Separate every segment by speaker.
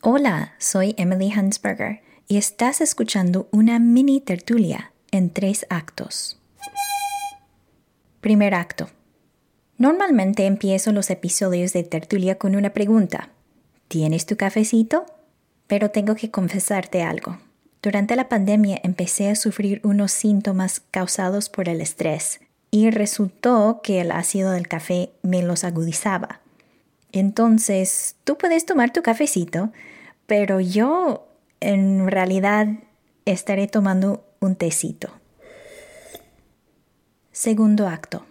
Speaker 1: Hola, soy Emily Hansberger y estás escuchando una mini tertulia en tres actos. Primer acto. Normalmente empiezo los episodios de tertulia con una pregunta. ¿Tienes tu cafecito? Pero tengo que confesarte algo. Durante la pandemia empecé a sufrir unos síntomas causados por el estrés y resultó que el ácido del café me los agudizaba. Entonces, tú puedes tomar tu cafecito, pero yo en realidad estaré tomando un tecito. Segundo acto.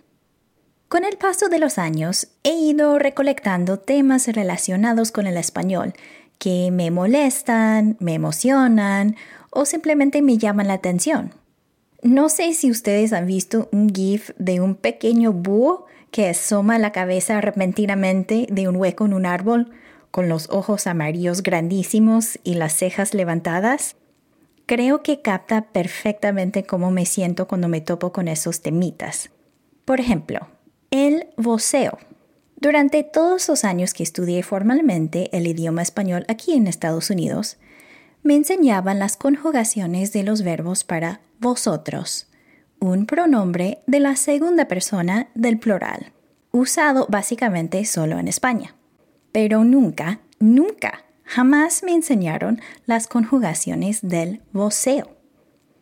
Speaker 1: Con el paso de los años he ido recolectando temas relacionados con el español que me molestan, me emocionan o simplemente me llaman la atención. No sé si ustedes han visto un GIF de un pequeño búho que asoma la cabeza repentinamente de un hueco en un árbol con los ojos amarillos grandísimos y las cejas levantadas, creo que capta perfectamente cómo me siento cuando me topo con esos temitas. Por ejemplo, el voceo. Durante todos los años que estudié formalmente el idioma español aquí en Estados Unidos, me enseñaban las conjugaciones de los verbos para vosotros, un pronombre de la segunda persona del plural, usado básicamente solo en España. Pero nunca, nunca, jamás me enseñaron las conjugaciones del voceo.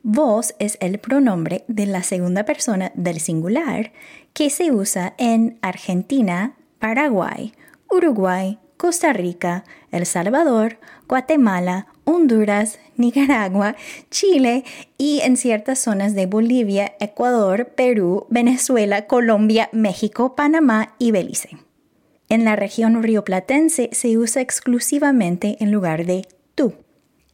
Speaker 1: Vos es el pronombre de la segunda persona del singular que se usa en Argentina, Paraguay, Uruguay, Costa Rica, El Salvador, Guatemala, Honduras, Nicaragua, Chile y en ciertas zonas de Bolivia, Ecuador, Perú, Venezuela, Colombia, México, Panamá y Belice. En la región rioplatense se usa exclusivamente en lugar de tú.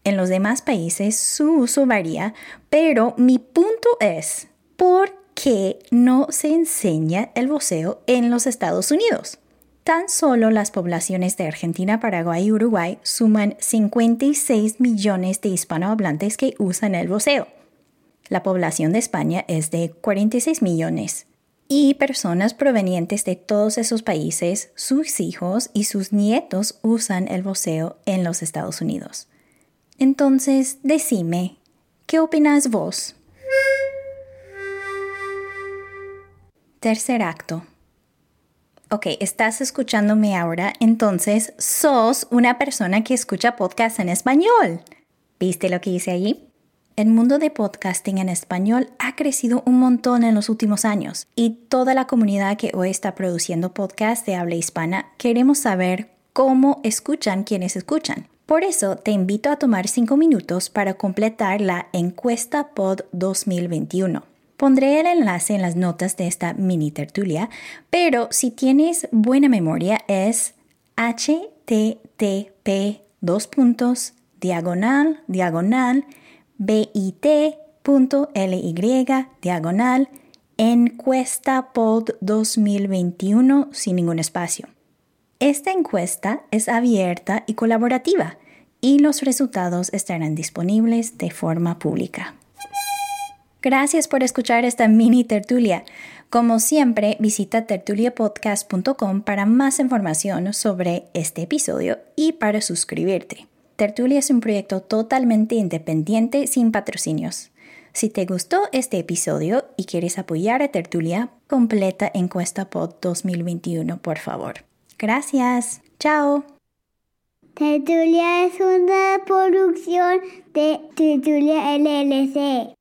Speaker 1: En los demás países su uso varía, pero mi punto es, ¿por qué no se enseña el voceo en los Estados Unidos? Tan solo las poblaciones de Argentina, Paraguay y Uruguay suman 56 millones de hispanohablantes que usan el voceo. La población de España es de 46 millones. Y personas provenientes de todos esos países, sus hijos y sus nietos usan el voceo en los Estados Unidos. Entonces, decime, ¿qué opinas vos? Tercer acto ok, estás escuchándome ahora, entonces sos una persona que escucha podcast en español. ¿Viste lo que hice allí? El mundo de podcasting en español ha crecido un montón en los últimos años y toda la comunidad que hoy está produciendo podcast de habla hispana queremos saber cómo escuchan quienes escuchan. Por eso te invito a tomar 5 minutos para completar la encuesta Pod 2021. Pondré el enlace en las notas de esta mini tertulia, pero si tienes buena memoria es http dos puntos diagonal diagonal bit.ly diagonal encuesta pod 2021 sin ningún espacio. Esta encuesta es abierta y colaborativa y los resultados estarán disponibles de forma pública. Gracias por escuchar esta mini tertulia. Como siempre, visita tertuliapodcast.com para más información sobre este episodio y para suscribirte. Tertulia es un proyecto totalmente independiente sin patrocinios. Si te gustó este episodio y quieres apoyar a Tertulia, completa encuesta pod 2021, por favor. Gracias. Chao.
Speaker 2: Tertulia es una producción de Tertulia LLC.